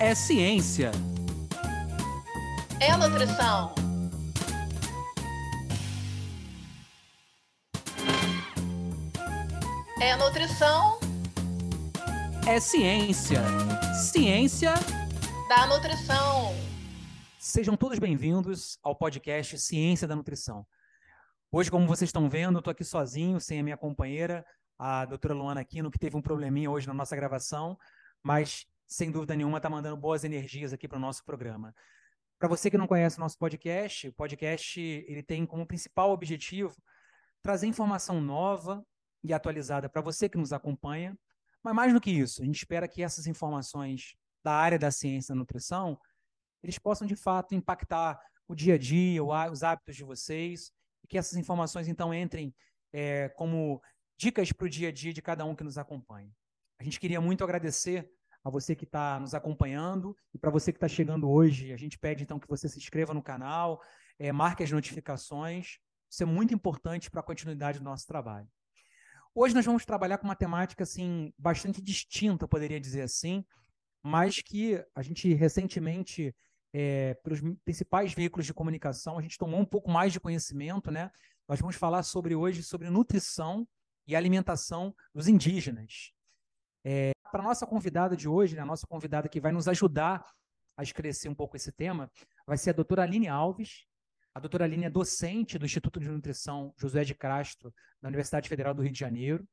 é ciência. É nutrição. É nutrição É ciência. Ciência. da nutrição. Sejam todos bem-vindos ao podcast Ciência da Nutrição. Hoje, como vocês estão vendo, eu estou aqui sozinho, sem a minha companheira, a doutora Luana Aquino, que teve um probleminha hoje na nossa gravação, mas sem dúvida nenhuma está mandando boas energias aqui para o nosso programa. Para você que não conhece o nosso podcast, o podcast ele tem como principal objetivo trazer informação nova e atualizada para você que nos acompanha, mas mais do que isso, a gente espera que essas informações da área da ciência da nutrição eles possam de fato impactar o dia a dia, os hábitos de vocês, e que essas informações então entrem é, como dicas para o dia a dia de cada um que nos acompanha. A gente queria muito agradecer a você que está nos acompanhando e para você que está chegando hoje, a gente pede então que você se inscreva no canal, é, marque as notificações, isso é muito importante para a continuidade do nosso trabalho. Hoje nós vamos trabalhar com uma temática assim bastante distinta, eu poderia dizer assim, mas que a gente recentemente, é, pelos principais veículos de comunicação, a gente tomou um pouco mais de conhecimento, né? Nós vamos falar sobre hoje sobre nutrição e alimentação dos indígenas. Para nossa convidada de hoje, né, a nossa convidada que vai nos ajudar a esclarecer um pouco esse tema, vai ser a doutora Aline Alves. A doutora Aline é docente do Instituto de Nutrição José de Castro, da Universidade Federal do Rio de Janeiro.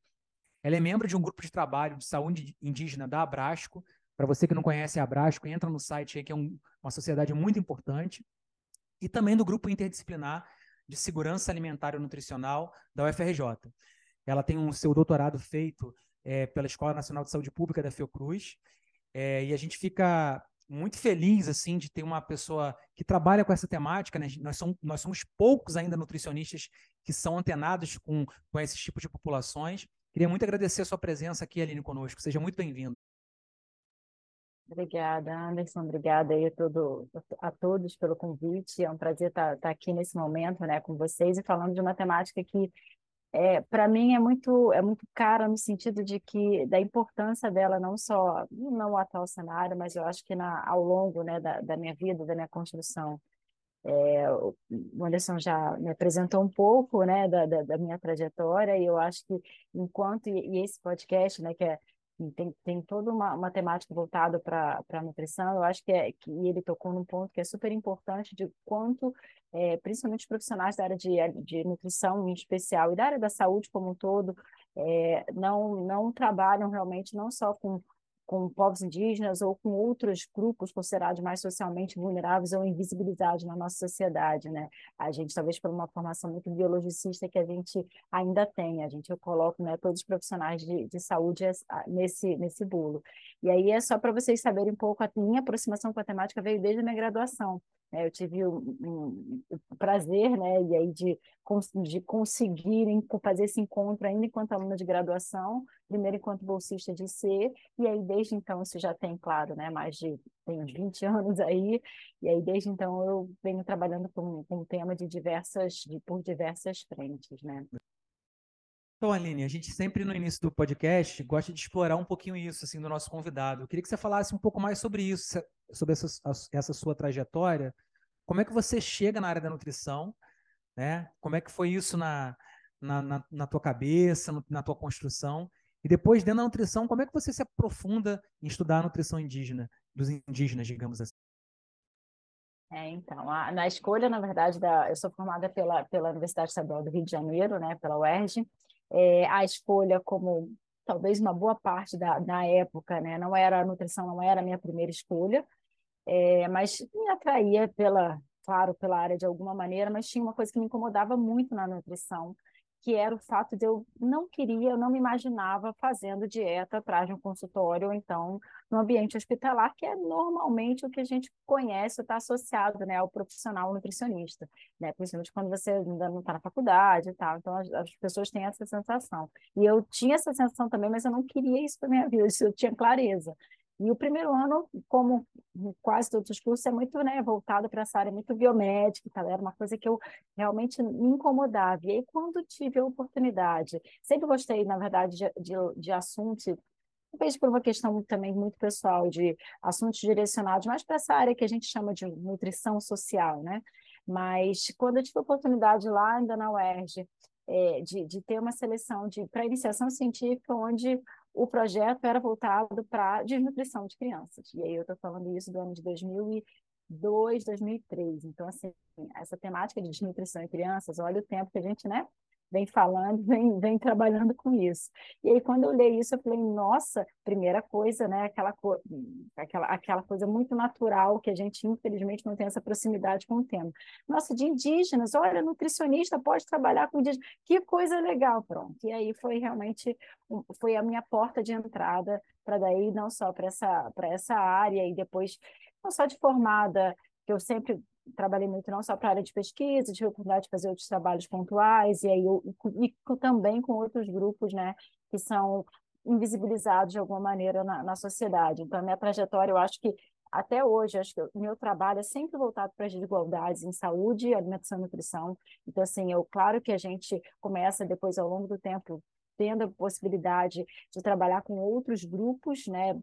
Ela é membro de um grupo de trabalho de saúde indígena da Abrasco. Para você que não conhece a Abrasco, entra no site aí, que é um- uma sociedade muito importante. E também do grupo interdisciplinar de segurança alimentar e nutricional da UFRJ. Ela tem o seu doutorado feito eh, pela Escola Nacional de Saúde Pública da Fiocruz. Eh, e a gente fica muito feliz assim de ter uma pessoa que trabalha com essa temática. Né? Nós, somos, nós somos poucos ainda nutricionistas que são antenados com, com esses tipos de populações. Queria muito agradecer a sua presença aqui, Aline, conosco. Seja muito bem-vindo. Obrigada, Anderson. Obrigada aí a, todo, a todos pelo convite. É um prazer estar, estar aqui nesse momento, né, com vocês e falando de uma temática que, é, para mim, é muito, é muito cara no sentido de que da importância dela não só não atual cenário, mas eu acho que na, ao longo, né, da, da minha vida, da minha construção. É, o Anderson já me apresentou um pouco, né, da, da, da minha trajetória e eu acho que enquanto e, e esse podcast, né, que é tem, tem toda uma, uma temática voltada para a nutrição, eu acho que, é, que ele tocou num ponto que é super importante de quanto, é, principalmente os profissionais da área de, de nutrição em especial e da área da saúde como um todo, é, não, não trabalham realmente não só com, com povos indígenas ou com outros grupos considerados mais socialmente vulneráveis ou invisibilizados na nossa sociedade, né? A gente, talvez por uma formação muito biologicista que a gente ainda tem, a gente eu coloco né, todos os profissionais de, de saúde nesse, nesse bolo. E aí é só para vocês saberem um pouco, a minha aproximação com a temática veio desde a minha graduação. Né? Eu tive o um, um prazer né, e aí de, de conseguir fazer esse encontro ainda enquanto aluna de graduação, primeiro enquanto bolsista de C, e aí desde então isso já tem, claro, né, mais de tem uns 20 anos aí, e aí desde então eu venho trabalhando com, o tema de diversas, de, por diversas frentes, né. Então, Aline, a gente sempre no início do podcast gosta de explorar um pouquinho isso assim do nosso convidado. Eu queria que você falasse um pouco mais sobre isso, sobre essa, essa sua trajetória. Como é que você chega na área da nutrição, né? Como é que foi isso na, na, na, na tua cabeça, na tua construção? E depois, dentro da nutrição, como é que você se aprofunda em estudar a nutrição indígena, dos indígenas, digamos assim? É, então, a, na escolha, na verdade, da, eu sou formada pela, pela Universidade Estadual do Rio de Janeiro, né, pela UERJ, é, a escolha como talvez uma boa parte da, da época, né, não era a nutrição, não era a minha primeira escolha, é, mas me atraía pela, claro, pela área de alguma maneira, mas tinha uma coisa que me incomodava muito na nutrição, que era o fato de eu não queria, eu não me imaginava fazendo dieta atrás de um consultório ou então no ambiente hospitalar, que é normalmente o que a gente conhece, está associado né, ao profissional nutricionista, né? principalmente quando você ainda não está na faculdade e tal. Então, as, as, pessoas têm essa sensação. E eu tinha essa sensação também, mas eu não queria isso para minha vida, isso eu tinha clareza. E o primeiro ano, como quase todos os cursos, é muito né, voltado para essa área muito biomédica, tá? era uma coisa que eu realmente me incomodava. E aí, quando tive a oportunidade, sempre gostei, na verdade, de, de, de assuntos talvez por uma questão também muito pessoal, de assuntos direcionados mais para essa área que a gente chama de nutrição social, né? Mas quando eu tive a oportunidade lá ainda na UERJ, é, de, de ter uma seleção para iniciação científica, onde o projeto era voltado para desnutrição de crianças. E aí eu estou falando isso do ano de 2002, 2003. Então, assim, essa temática de desnutrição em crianças, olha o tempo que a gente, né, vem falando, vem, vem trabalhando com isso. E aí, quando eu li isso, eu falei, nossa, primeira coisa, né, aquela, co aquela, aquela coisa muito natural que a gente, infelizmente, não tem essa proximidade com o tema. Nossa, de indígenas, olha, nutricionista pode trabalhar com indígenas, que coisa legal, pronto. E aí foi realmente, foi a minha porta de entrada para daí, não só para essa, essa área, e depois, não só de formada, que eu sempre trabalhei muito não só para a área de pesquisa, tive a oportunidade de fazer outros trabalhos pontuais, e aí eu, e também com outros grupos, né, que são invisibilizados de alguma maneira na, na sociedade. Então, a minha trajetória, eu acho que até hoje, acho que o meu trabalho é sempre voltado para as desigualdades em saúde, alimentação e nutrição. Então, assim, eu, claro que a gente começa depois, ao longo do tempo, tendo a possibilidade de trabalhar com outros grupos né,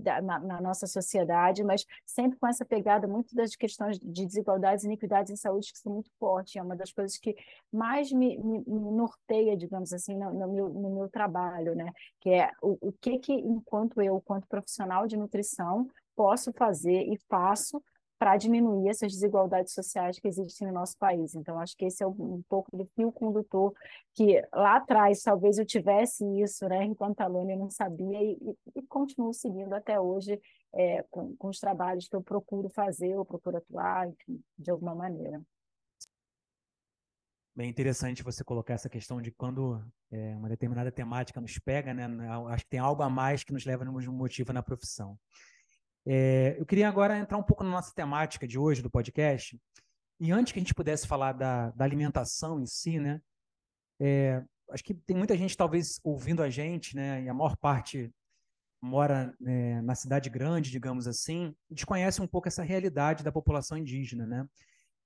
da, na, na, nossa sociedade, mas sempre com essa pegada muito das questões de desigualdades e iniquidades em saúde que são muito fortes. É uma das coisas que mais me, me, me norteia, digamos assim, no, no, meu, no meu trabalho, né? que é o, o que, que, enquanto eu, enquanto profissional de nutrição, posso fazer e faço para diminuir essas desigualdades sociais que existem no nosso país. Então, acho que esse é um, pouco do fio condutor que lá atrás talvez eu tivesse isso, né, enquanto aluna eu não sabia e, e, e continuo seguindo até hoje é, com, com os trabalhos que eu procuro fazer ou procuro atuar, enfim, de alguma maneira. Bem interessante você colocar essa questão de quando é, uma determinada temática nos pega, né? Acho que tem algo a mais que nos leva nos motiva na profissão. É, eu queria agora entrar um pouco na nossa temática de hoje do podcast. E antes que a gente pudesse falar da, da alimentação em si, né? É, acho que tem muita gente talvez ouvindo a gente, né? E a maior parte mora é, na cidade grande, digamos assim, desconhece um pouco essa realidade da população indígena, né?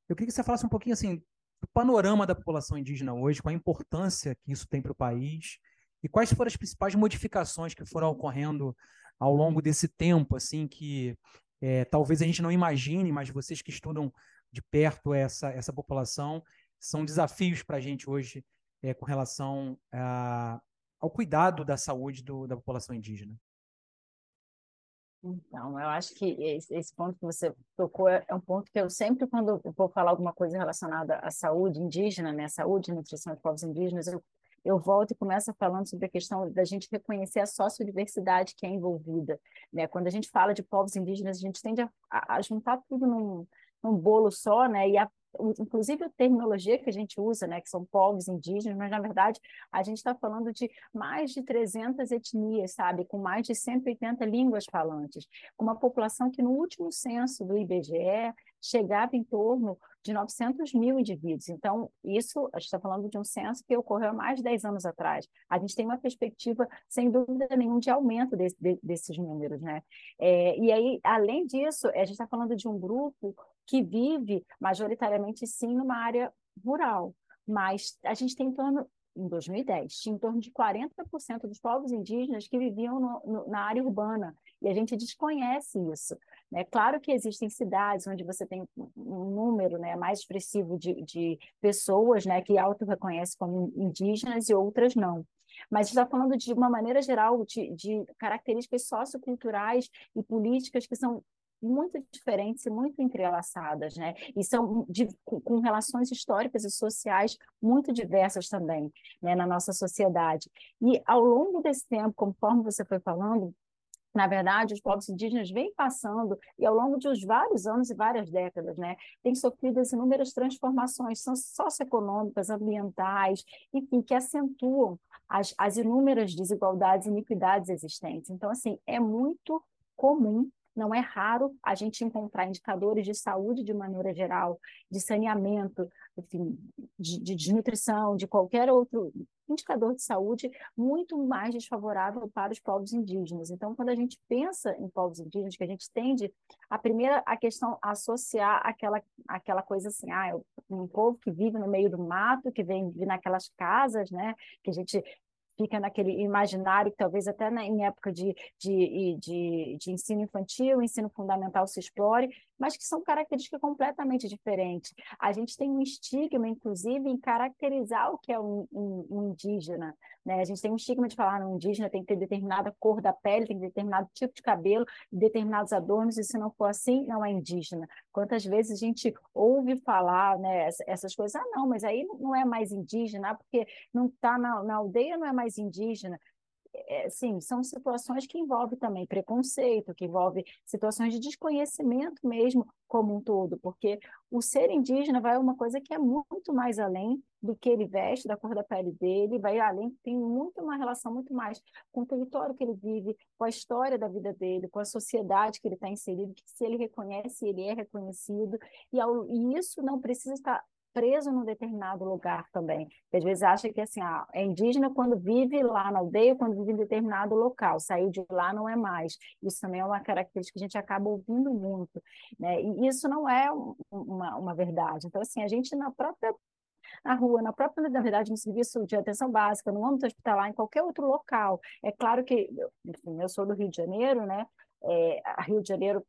Eu queria que você falasse um pouquinho assim do panorama da população indígena hoje, qual a importância que isso tem para o país e quais foram as principais modificações que foram ocorrendo ao longo desse tempo, assim, que é, talvez a gente não imagine, mas vocês que estudam de perto essa, essa população, são desafios para a gente hoje é, com relação a, ao cuidado da saúde do, da população indígena. Então, eu acho que esse, ponto que você tocou é, é um ponto que eu sempre, quando eu vou falar alguma coisa relacionada à saúde indígena, né, saúde e nutrição de povos indígenas, eu eu volto e começo falando sobre a questão da gente reconhecer a sociodiversidade que é envolvida. Né? Quando a gente fala de povos indígenas, a gente tende a, a juntar tudo num, num bolo só, né? e a inclusive a terminologia que a gente usa, né, que são povos indígenas, mas na verdade a gente está falando de mais de 300 etnias, sabe, com mais de 180 línguas falantes, com uma população que no último censo do IBGE chegava em torno de 900 mil indivíduos. Então, isso, a gente está falando de um censo que ocorreu há mais de 10 anos atrás. A gente tem uma perspectiva, sem dúvida nenhuma, de aumento desse, de, desses números. Né? É, e aí, além disso, a gente está falando de um grupo que vive majoritariamente, sim, numa área rural. Mas a gente tem em torno em 2010, tinha em torno de 40% dos povos indígenas que viviam no, no, na área urbana, e a gente desconhece isso. Né? Claro que existem cidades onde você tem um número né, mais expressivo de, de pessoas né, que auto-reconhecem como indígenas e outras não. Mas está falando de uma maneira geral de, de características socioculturais e políticas que são muito diferentes e muito entrelaçadas, né? E são de, com relações históricas e sociais muito diversas também, né, na nossa sociedade. E ao longo desse tempo, conforme você foi falando, na verdade, os povos indígenas vêm passando, e ao longo de uns vários anos e várias décadas, né, têm sofrido inúmeras transformações socioeconômicas, ambientais, enfim, que acentuam as, as inúmeras desigualdades e iniquidades existentes. Então, assim, é muito comum não é raro a gente encontrar indicadores de saúde de maneira geral, de saneamento, enfim, de, de desnutrição, de qualquer outro indicador de saúde muito mais desfavorável para os povos indígenas. Então, quando a gente pensa em povos indígenas, que a gente tende, a primeira a questão associar aquela, aquela coisa assim, ah, é um povo que vive no meio do mato, que vem naquelas casas, né, que a gente fica naquele imaginário talvez até na, em época de, de, de, de ensino infantil, ensino fundamental se explore, mas que são características completamente diferentes. A gente tem um estigma, inclusive, em caracterizar o que é um, um, um indígena. Né? A gente tem um estigma de falar um indígena tem que ter determinada cor da pele, tem que ter determinado tipo de cabelo, determinados adornos, e se não for assim, não é indígena. Quantas vezes a gente ouve falar né, essas coisas, ah, não, mas aí não é mais indígena, porque não está na, na aldeia, não é mais indígena é, sim, são situações que envolvem também preconceito, que envolvem situações de desconhecimento mesmo como um todo, porque o ser indígena vai uma coisa que é muito mais além do que ele veste, da cor da pele dele, vai além, tem muito uma relação muito mais com o território que ele vive, com a história da vida dele, com a sociedade que ele está inserido, que se ele reconhece, ele é reconhecido, e, ao, e isso não precisa estar preso num determinado lugar também. às vezes acha que assim, ah, é indígena quando vive lá na aldeia, quando vive em determinado local, saiu de lá não é mais. Isso também é uma característica que a gente acaba ouvindo muito, né? E isso não é uma, uma verdade. Então, assim, a gente na própria na rua, na própria, na verdade, no serviço de atenção básica, no âmbito hospitalar, em qualquer outro local. É claro que, enfim, eu sou do Rio de Janeiro, né? É, Rio de Janeiro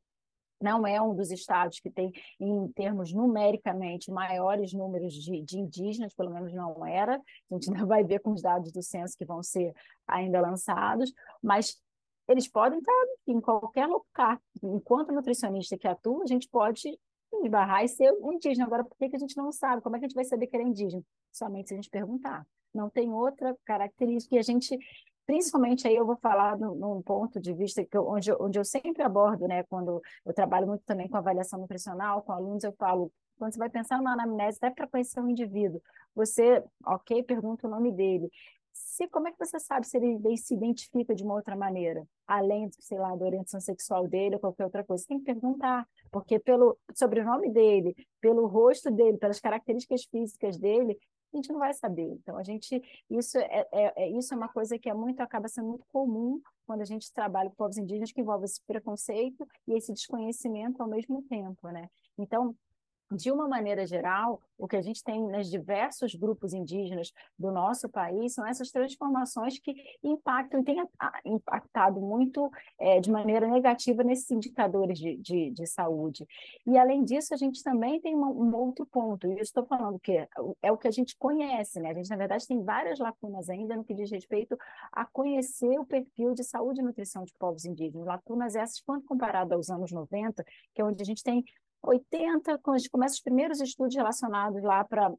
não é um dos estados que tem, em termos numericamente, maiores números de, de, indígenas, pelo menos não era. A gente ainda vai ver com os dados do censo que vão ser ainda lançados, mas eles podem estar em qualquer lugar. Enquanto nutricionista que atua, a gente pode esbarrar e ser um indígena. Agora, por que, que a gente não sabe? Como é que a gente vai saber que ele é indígena? Somente se a gente perguntar. Não tem outra característica. E a gente principalmente aí eu vou falar num, num ponto de vista que eu, onde, onde eu sempre abordo, né, quando eu trabalho muito também com avaliação nutricional, com alunos, eu falo, quando você vai pensar numa anamnese, até para conhecer um indivíduo, você, ok, pergunta o nome dele, se, como é que você sabe se ele, ele, se identifica de uma outra maneira, além, sei lá, da orientação sexual dele ou qualquer outra coisa? Você tem que perguntar, porque pelo sobrenome dele, pelo rosto dele, pelas características físicas dele, a gente não vai saber. Então, a gente, isso é, é, é, isso é uma coisa que é muito, acaba sendo muito comum quando a gente trabalha com povos indígenas, que envolve esse preconceito e esse desconhecimento ao mesmo tempo, né? Então, de uma maneira geral, o que a gente tem nos diversos grupos indígenas do nosso país são essas transformações que impactam e têm impactado muito é, de maneira negativa nesses indicadores de, de, de, saúde. E, além disso, a gente também tem uma, um outro ponto, e eu estou falando que é, é o que a gente conhece, né? A gente, na verdade, tem várias lacunas ainda no que diz respeito a conhecer o perfil de saúde e nutrição de povos indígenas. Lacunas essas, quando comparado aos anos 90, que é onde a gente tem 80, quando a gente começa os primeiros estudos relacionados lá para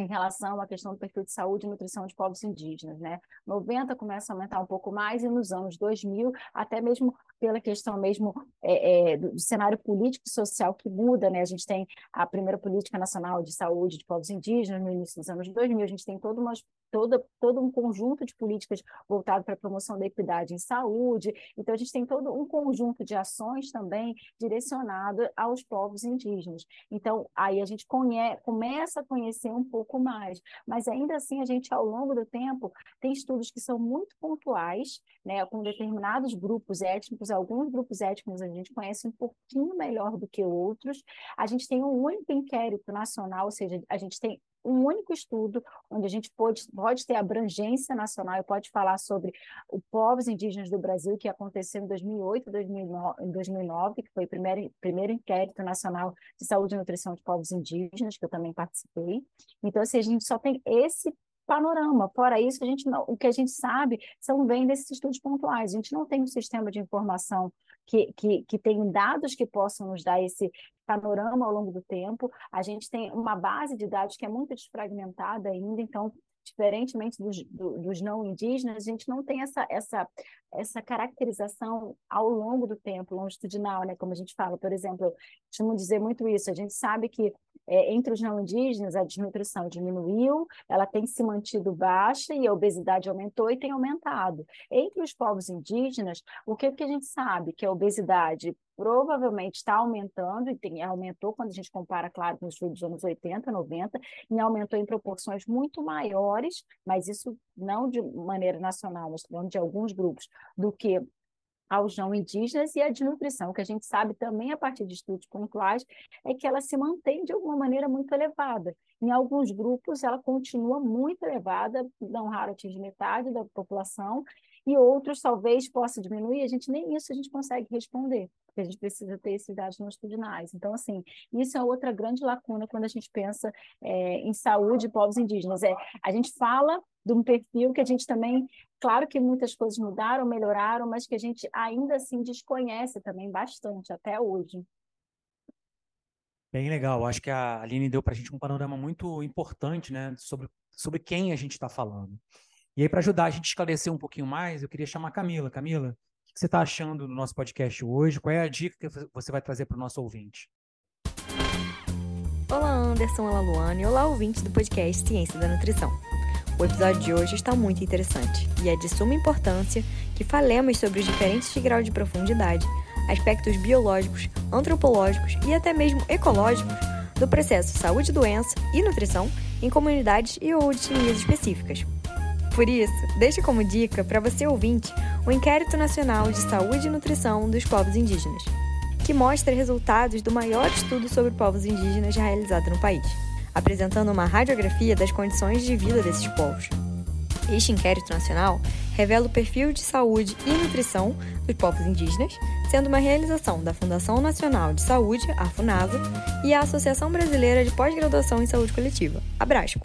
em relação à questão do perfil de saúde e nutrição de povos indígenas, né? 90 começa a aumentar um pouco mais e nos anos 2000, até mesmo pela questão mesmo é, é, do cenário político e social que muda, né? A gente tem a primeira política nacional de saúde de povos indígenas no início dos anos 2000, a gente tem todo, uma, toda, todo um conjunto de políticas voltado para a promoção da equidade em saúde, então a gente tem todo um conjunto de ações também direcionado aos povos indígenas. Então, aí a gente conhece, começa a conhecer um pouco mais, mas ainda assim a gente, ao longo do tempo, tem estudos que são muito pontuais, né, com determinados grupos étnicos alguns grupos étnicos a gente conhece um pouquinho melhor do que outros. A gente tem um único inquérito nacional, ou seja, a gente tem um único estudo onde a gente pode, pode ter abrangência nacional e pode falar sobre os povos indígenas do Brasil, que aconteceu em 2008 e 2009, que foi o primeiro, primeiro inquérito nacional de saúde e nutrição de povos indígenas, que eu também participei. Então, assim, a gente só tem esse panorama. Fora isso, a gente não, o que a gente sabe são bem desses estudos pontuais. A gente não tem um sistema de informação que, que, que tem dados que possam nos dar esse panorama ao longo do tempo. A gente tem uma base de dados que é muito desfragmentada ainda, então diferentemente dos, dos, não indígenas, a gente não tem essa, essa, essa caracterização ao longo do tempo, longitudinal, né? Como a gente fala, por exemplo, costumo dizer muito isso, a gente sabe que é, entre os não indígenas, a desnutrição diminuiu, ela tem se mantido baixa e a obesidade aumentou e tem aumentado. Entre os povos indígenas, o que, que a gente sabe? Que a obesidade provavelmente está aumentando, e tem, aumentou quando a gente compara, claro, com os estudos dos anos 80, 90, e aumentou em proporções muito maiores, mas isso não de maneira nacional, mas de alguns grupos, do que aos não indígenas e a de nutrição, que a gente sabe também a partir de estudos pontuais, é que ela se mantém de alguma maneira muito elevada. Em alguns grupos, ela continua muito elevada, não raro atinge metade da população, e outros talvez possa diminuir, a gente nem isso a gente consegue responder, porque a gente precisa ter esses dados longitudinais. Então, assim, isso é outra grande lacuna quando a gente pensa é, em saúde de povos indígenas. É, a gente fala de um perfil que a gente também, claro que muitas coisas mudaram, melhoraram, mas que a gente ainda assim desconhece também bastante até hoje. Bem legal. Acho que a Aline deu para a gente um panorama muito importante, né, sobre, sobre quem a gente está falando. E aí, para ajudar a gente a esclarecer um pouquinho mais, eu queria chamar a Camila. Camila, o que você está achando do nosso podcast hoje? Qual é a dica que você vai trazer para o nosso ouvinte? Olá, Anderson, olá, Luane, olá, ouvintes do podcast Ciência da Nutrição. O episódio de hoje está muito interessante e é de suma importância que falemos sobre os diferentes graus de profundidade aspectos biológicos, antropológicos e até mesmo ecológicos do processo saúde, doença e nutrição em comunidades e ou etnias específicas. Por isso, deixe como dica para você ouvinte o Inquérito Nacional de Saúde e Nutrição dos Povos Indígenas, que mostra resultados do maior estudo sobre povos indígenas realizado no país, apresentando uma radiografia das condições de vida desses povos. Este inquérito nacional revela o perfil de saúde e nutrição dos povos indígenas, sendo uma realização da Fundação Nacional de Saúde, a FUNASA, e a Associação Brasileira de Pós-Graduação em Saúde Coletiva, a Brasco,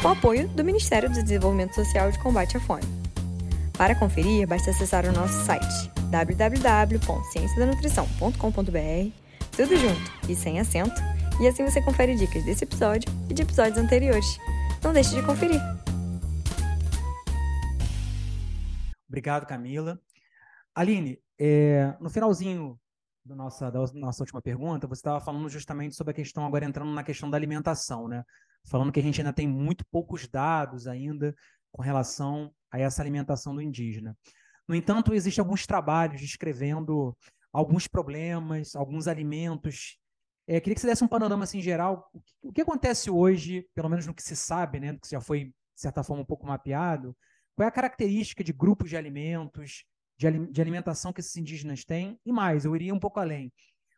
com apoio do Ministério do Desenvolvimento Social e de Combate à Fome. Para conferir, basta acessar o nosso site www.cienciadanutrição.com.br, tudo junto e sem acento, e assim você confere dicas desse episódio e de episódios anteriores. Não deixe de conferir! Obrigado, Camila. Aline, é, no finalzinho do nossa, da nossa última pergunta, você estava falando justamente sobre a questão, agora entrando na questão da alimentação, né? Falando que a gente ainda tem muito poucos dados ainda com relação a essa alimentação do indígena. No entanto, existem alguns trabalhos descrevendo alguns problemas, alguns alimentos. É, queria que você desse um panorama assim, geral. O que, o que acontece hoje, pelo menos no que se sabe, né, que já foi, de certa forma, um pouco mapeado, qual é a característica de grupos de alimentos, de, de alimentação que esses indígenas têm? E mais, eu iria um pouco além.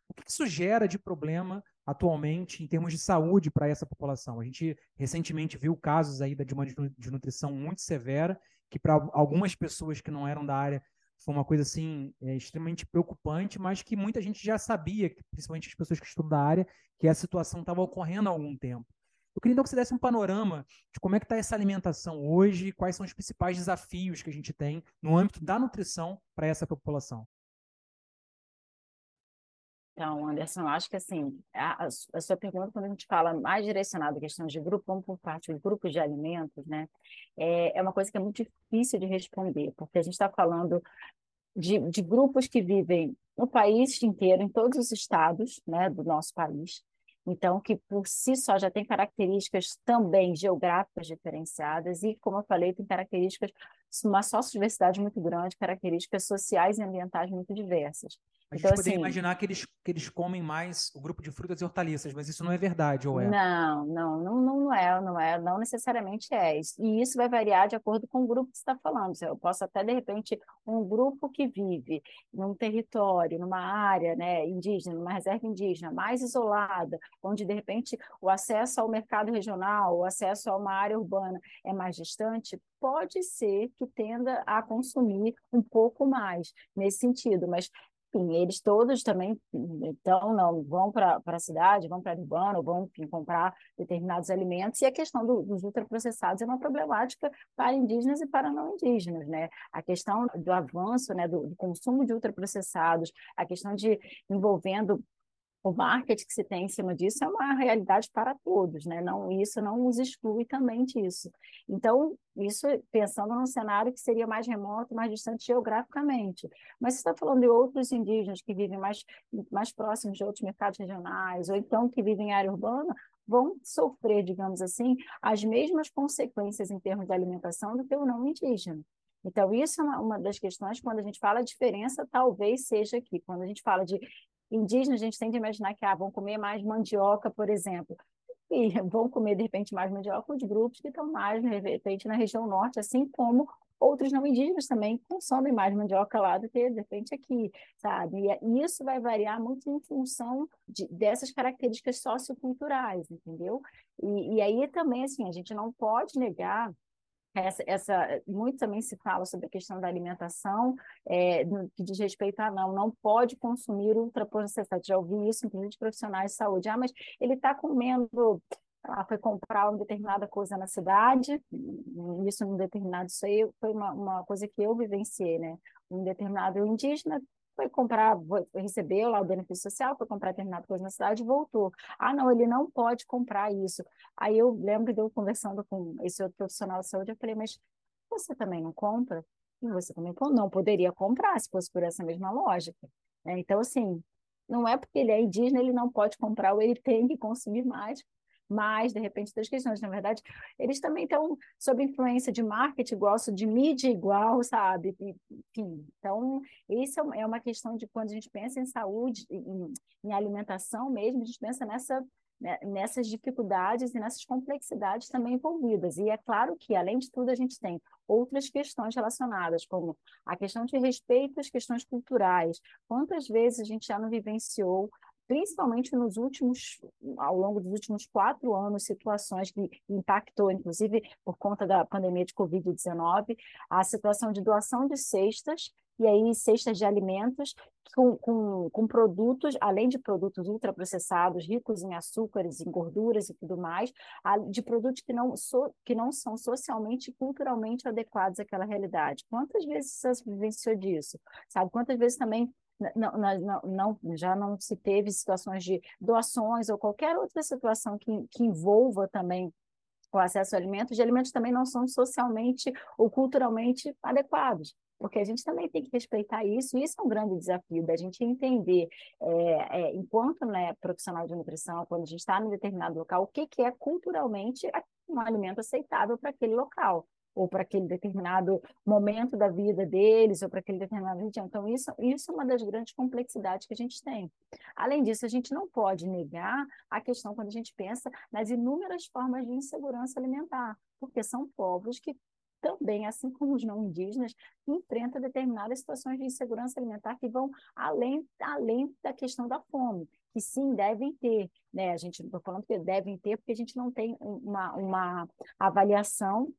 O que isso gera de problema atualmente em termos de saúde para essa população? A gente recentemente viu casos aí de uma desnutrição muito severa, que para algumas pessoas que não eram da área foi uma coisa assim é, extremamente preocupante, mas que muita gente já sabia, principalmente as pessoas que estudam da área, que a situação estava ocorrendo há algum tempo. Eu queria então que você desse um panorama de como é que está essa alimentação hoje quais são os principais desafios que a gente tem no âmbito da nutrição para essa população. Então, Anderson, acho que assim, a, a, sua pergunta, quando a gente fala mais direcionada à questão de grupo, vamos por parte dos grupos de alimentos, né? É, é uma coisa que é muito difícil de responder, porque a gente está falando de, de grupos que vivem no país inteiro, em todos os estados né, do nosso país, então, que por si só já tem características também geográficas diferenciadas e, como eu falei, tem características, uma sociodiversidade muito grande, características sociais e ambientais muito diversas. A gente então, poderia assim, imaginar que eles, que eles comem mais o grupo de frutas e hortaliças, mas isso não é verdade, ou é? Não, não, não, não é, não é, não necessariamente é. E isso vai variar de acordo com o grupo que você está falando. Eu posso até, de repente, um grupo que vive num território, numa área né, indígena, numa reserva indígena mais isolada, onde, de repente, o acesso ao mercado regional, o acesso a uma área urbana é mais distante, pode ser que tenda a consumir um pouco mais nesse sentido, mas enfim, eles todos também, então, não vão para a cidade, vão para urbano, vão enfim, comprar determinados alimentos, e a questão do, dos ultraprocessados é uma problemática para indígenas e para não indígenas, né? A questão do avanço, né, do, do consumo de ultraprocessados, a questão de envolvendo o marketing que se tem em cima disso é uma realidade para todos, né? Não, isso não os exclui também disso. Então, isso pensando num cenário que seria mais remoto, mais distante geograficamente. Mas você está falando de outros indígenas que vivem mais, mais próximos de outros mercados regionais, ou então que vivem em área urbana, vão sofrer, digamos assim, as mesmas consequências em termos de alimentação do que o não indígena. Então, isso é uma, uma, das questões, quando a gente fala diferença, talvez seja aqui. Quando a gente fala de indígenas, a gente tende a imaginar que ah, vão comer mais mandioca, por exemplo. E vão comer, de repente, mais mandioca os grupos que estão mais, de repente, na região norte, assim como outros não indígenas também consomem mais mandioca lá do que, de repente, aqui, sabe? E isso vai variar muito em função de, dessas características socioculturais, entendeu? E, e aí também, assim, a gente não pode negar essa, essa, muito também se fala sobre a questão da alimentação, é, que diz respeito a não, não pode consumir ultraprocessado. Já ouvi isso, inclusive de profissionais de saúde. Ah, mas ele está comendo, ah, foi comprar uma determinada coisa na cidade, isso num determinado, isso aí foi uma, uma coisa que eu vivenciei, né? Um determinado indígena foi comprar, recebeu lá o benefício social, foi comprar determinada coisa na cidade e voltou. Ah, não, ele não pode comprar isso. Aí eu lembro de eu conversando com esse outro profissional de saúde, eu falei, mas você também não compra? E você também não poderia comprar se fosse por essa mesma lógica. Né? Então, assim, não é porque ele é indígena, ele não pode comprar ou ele tem que consumir mais, mais, de repente, das questões. Na verdade, eles também estão sob influência de marketing igual, de mídia igual, sabe? Enfim, então, isso é, é uma questão de quando a gente pensa em saúde, em, em alimentação mesmo, a gente pensa nessa né, nessas dificuldades e nessas complexidades também envolvidas. E é claro que, além de tudo, a gente tem outras questões relacionadas, como a questão de respeito às questões culturais. Quantas vezes a gente já não vivenciou principalmente nos últimos, ao longo dos últimos quatro anos, situações que impactou, inclusive por conta da pandemia de Covid-19, a situação de doação de cestas, e aí cestas de alimentos com, com, com produtos, além de produtos ultraprocessados, ricos em açúcares, em gorduras e tudo mais, de produtos que não, so, que não são socialmente e culturalmente adequados àquela realidade. Quantas vezes você vivenciou disso? Sabe? Quantas vezes também não, não, não, já não se teve situações de doações ou qualquer outra situação que, que envolva também o acesso a alimentos, de alimentos também não são socialmente ou culturalmente adequados, porque a gente também tem que respeitar isso, e isso é um grande desafio da gente entender, é, é, enquanto né, profissional de nutrição, quando a gente está em determinado local, o que, que é culturalmente um alimento aceitável para aquele local ou para aquele determinado momento da vida deles, ou para aquele determinado região. Então, isso, isso é uma das grandes complexidades que a gente tem. Além disso, a gente não pode negar a questão quando a gente pensa nas inúmeras formas de insegurança alimentar, porque são povos que também, assim como os não indígenas, enfrentam determinadas situações de insegurança alimentar que vão além, além da questão da fome que sim, devem ter, né? A gente não está falando que devem ter, porque a gente não tem uma, uma avaliação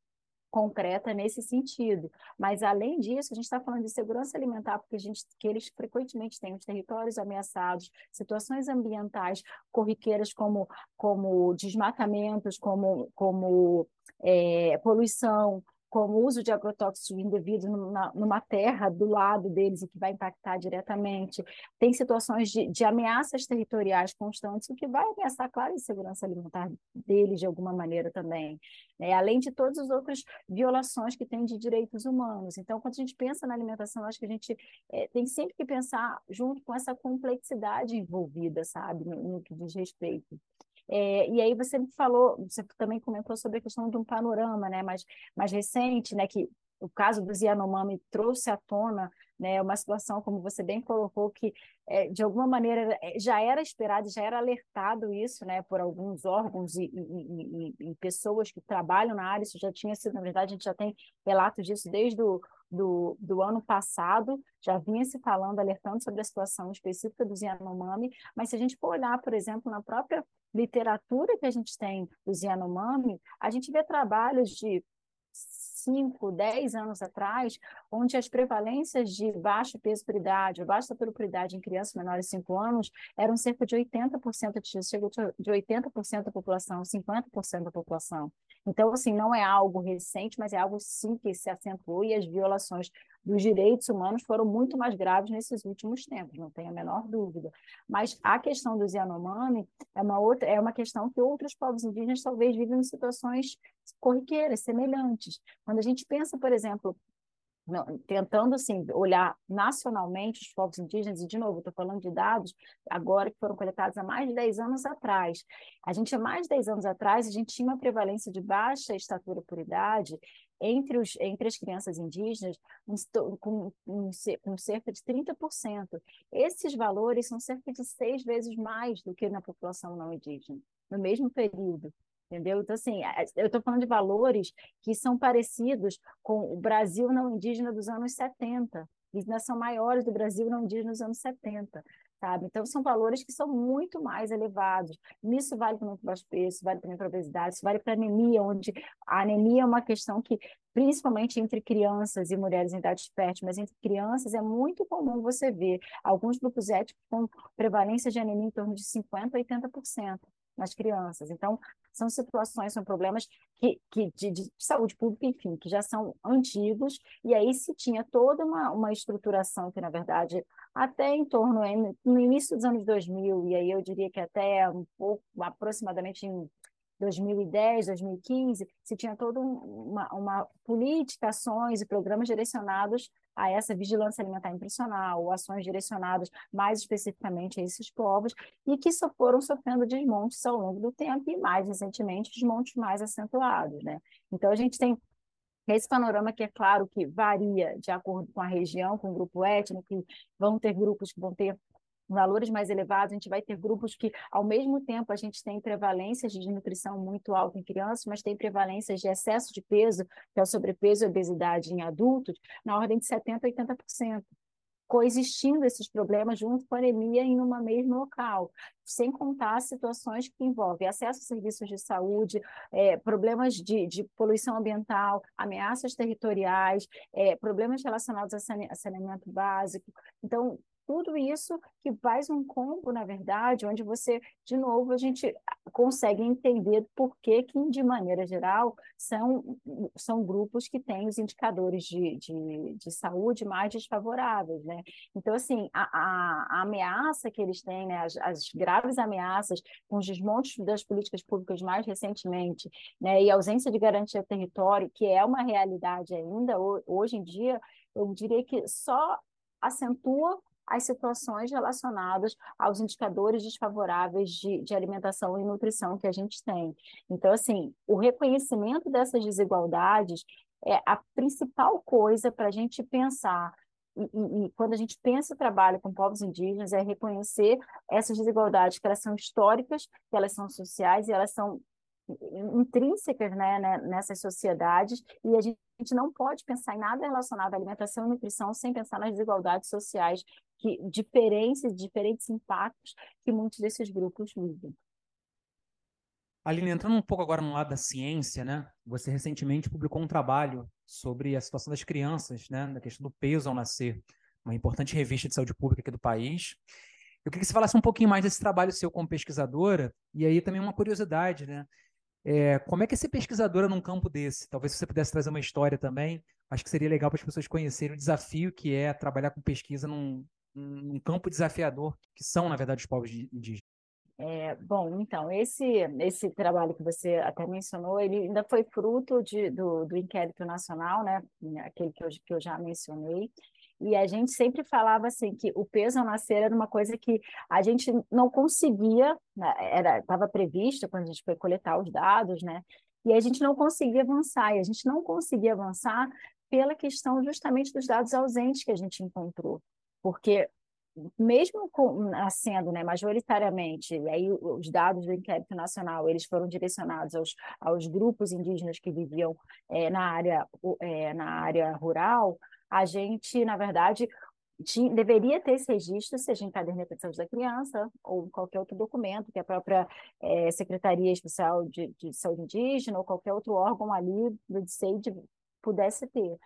concreta nesse sentido. Mas, além disso, a gente está falando de segurança alimentar, porque a gente, que eles frequentemente têm os territórios ameaçados, situações ambientais corriqueiras como, como desmatamentos, como, como é, poluição, como o uso de agrotóxicos indevido numa, numa, terra do lado deles e que vai impactar diretamente. Tem situações de, de, ameaças territoriais constantes, o que vai ameaçar, claro, a segurança alimentar deles de alguma maneira também, né? além de todas as outras violações que tem de direitos humanos. Então, quando a gente pensa na alimentação, acho que a gente é, tem sempre que pensar junto com essa complexidade envolvida, sabe, no, no que diz respeito. É, e aí você falou, você também comentou sobre a questão de um panorama né, mais, mais recente, né, que o caso do Yanomami trouxe à tona né, uma situação, como você bem colocou, que é, de alguma maneira é, já era esperado, já era alertado isso né, por alguns órgãos e, e, e, e, pessoas que trabalham na área, isso já tinha sido, na verdade, a gente já tem relatos disso desde o do, do ano passado, já vinha se falando, alertando sobre a situação específica do Yanomami, mas se a gente for olhar, por exemplo, na própria literatura que a gente tem do Yanomami, a gente vê trabalhos de 5, 10 anos atrás, onde as prevalências de baixo peso por idade, baixa por idade em crianças menores de 5 anos, eram cerca de 80%, chegou de 80% da população, 50% da população. Então, assim, não é algo recente, mas é algo sim que se acentuou e as violações dos direitos humanos foram muito mais graves nesses últimos tempos, não tenho a menor dúvida. Mas a questão do Yanomami é uma outra, é uma questão que outros povos indígenas talvez vivem em situações corriqueiras, semelhantes. Quando a gente pensa, por exemplo, tentando assim olhar nacionalmente os povos indígenas, e de novo, estou falando de dados agora que foram coletados há mais de 10 anos atrás. A gente, há mais de 10 anos atrás, a gente tinha uma prevalência de baixa estatura por idade entre, os, entre as crianças indígenas com, com, com cerca de 30%. Esses valores são cerca de seis vezes mais do que na população não indígena, no mesmo período. entendeu? Então, assim, eu estou falando de valores que são parecidos com o Brasil não indígena dos anos 70, e ainda são maiores do Brasil não indígena dos anos 70 sabe? Então, são valores que são muito mais elevados. Isso vale para o baixo peso, vale para a obesidade, isso vale para anemia, onde a anemia é uma questão que, principalmente entre crianças e mulheres em idade fértil, mas entre crianças é muito comum você ver alguns grupos étnicos com prevalência de anemia em torno de 50% a 80% nas crianças. Então, são situações, são problemas que, que de, de, saúde pública, enfim, que já são antigos, e aí se tinha toda uma, uma estruturação que, na verdade, até em torno, no início dos anos 2000, e aí eu diria que até um pouco, aproximadamente em 2010, 2015, se tinha toda uma, uma política, ações e programas direcionados a essa vigilância alimentar nutricional, ações direcionadas mais especificamente a esses povos, e que só foram sofrendo desmontes ao longo do tempo, e mais recentemente, desmontes mais acentuados. Né? Então, a gente tem esse panorama que é claro que varia de acordo com a região, com o grupo étnico, que vão ter grupos que vão ter valores mais elevados, a gente vai ter grupos que, ao mesmo tempo, a gente tem prevalências de desnutrição muito alta em crianças, mas tem prevalências de excesso de peso, que é o sobrepeso e obesidade em adultos, na ordem de 70% a 80% coexistindo esses problemas junto com a anemia em uma mesmo local, sem contar situações que envolvem acesso a serviços de saúde, é, problemas de, de, poluição ambiental, ameaças territoriais, é, problemas relacionados a saneamento básico. Então, tudo isso que faz um combo, na verdade, onde você, de novo, a gente consegue entender por que, que de maneira geral, são, são grupos que têm os indicadores de, de, de saúde mais desfavoráveis, né? Então, assim, a, a, a ameaça que eles têm, né, as, as, graves ameaças com os desmontes das políticas públicas mais recentemente, né, e a ausência de garantia de território, que é uma realidade ainda, hoje em dia, eu diria que só acentua as situações relacionadas aos indicadores desfavoráveis de, de alimentação e nutrição que a gente tem. Então, assim, o reconhecimento dessas desigualdades é a principal coisa para a gente pensar e, e, e, quando a gente pensa o trabalho com povos indígenas, é reconhecer essas desigualdades, que elas são históricas, que elas são sociais e elas são intrínsecas né, né, nessas sociedades, e a gente não pode pensar em nada relacionado à alimentação e nutrição sem pensar nas desigualdades sociais que diferenças, diferentes impactos que muitos desses grupos vivem. Aline, entrando um pouco agora no lado da ciência, né? Você recentemente publicou um trabalho sobre a situação das crianças, né? Da questão do peso ao nascer, uma importante revista de saúde pública aqui do país. Eu queria que você falasse um pouquinho mais desse trabalho seu como pesquisadora, e aí também uma curiosidade, né? É, como é que é ser pesquisadora num campo desse? Talvez você pudesse trazer uma história também. Acho que seria legal para as pessoas conhecerem o desafio que é trabalhar com pesquisa num, um campo desafiador que são, na verdade, os povos indígenas. É, bom, então, esse, esse trabalho que você até mencionou, ele ainda foi fruto de, do, do inquérito nacional, né, aquele que eu, que eu já mencionei, e a gente sempre falava assim que o peso ao nascer era uma coisa que a gente não conseguia, né, era estava previsto quando a gente foi coletar os dados, né? E a gente não conseguia avançar, e a gente não conseguia avançar pela questão justamente dos dados ausentes que a gente encontrou porque mesmo com, nascendo né, majoritariamente, e aí os dados do inquérito nacional eles foram direcionados aos, aos grupos indígenas que viviam é, na, área, é, na área rural, a gente, na verdade, tinha, deveria ter esse registro, seja em caderneta de saúde da criança ou qualquer outro documento que a própria é, Secretaria Especial de, de, Saúde Indígena ou qualquer outro órgão ali do DSEID pudesse ter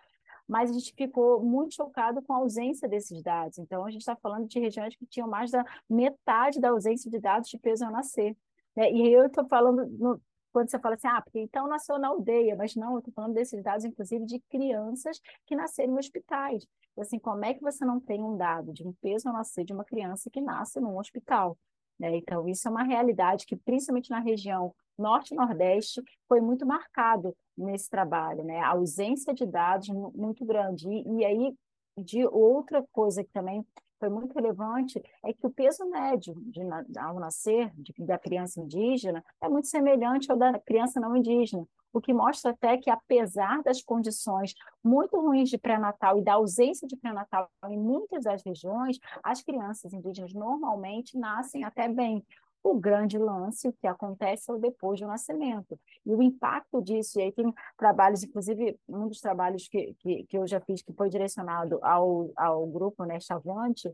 mas a gente ficou muito chocado com a ausência desses dados. Então, a gente está falando de regiões que tinham mais da metade da ausência de dados de peso ao nascer. Né? E eu estou falando, no, quando você fala assim, ah, porque então nasceu na aldeia, mas não, eu estou falando desses dados, inclusive, de crianças que nasceram em hospitais. Então, assim, como é que você não tem um dado de um peso ao nascer de uma criança que nasce num hospital? Né? Então, isso é uma realidade que, principalmente na região norte e nordeste, foi muito marcado nesse trabalho, né? A ausência de dados muito grande. E, e aí, de outra coisa que também foi muito relevante é que o peso médio de, ao nascer de, da criança indígena é muito semelhante ao da criança não indígena, o que mostra até que, apesar das condições muito ruins de pré-natal e da ausência de pré-natal em muitas das regiões, as crianças indígenas normalmente nascem até bem, O grande lance, o que acontece é depois do nascimento. E o impacto disso, e aí tem trabalhos, inclusive, um dos trabalhos que, que, que eu já fiz, que foi direcionado ao, ao grupo né, Chavante,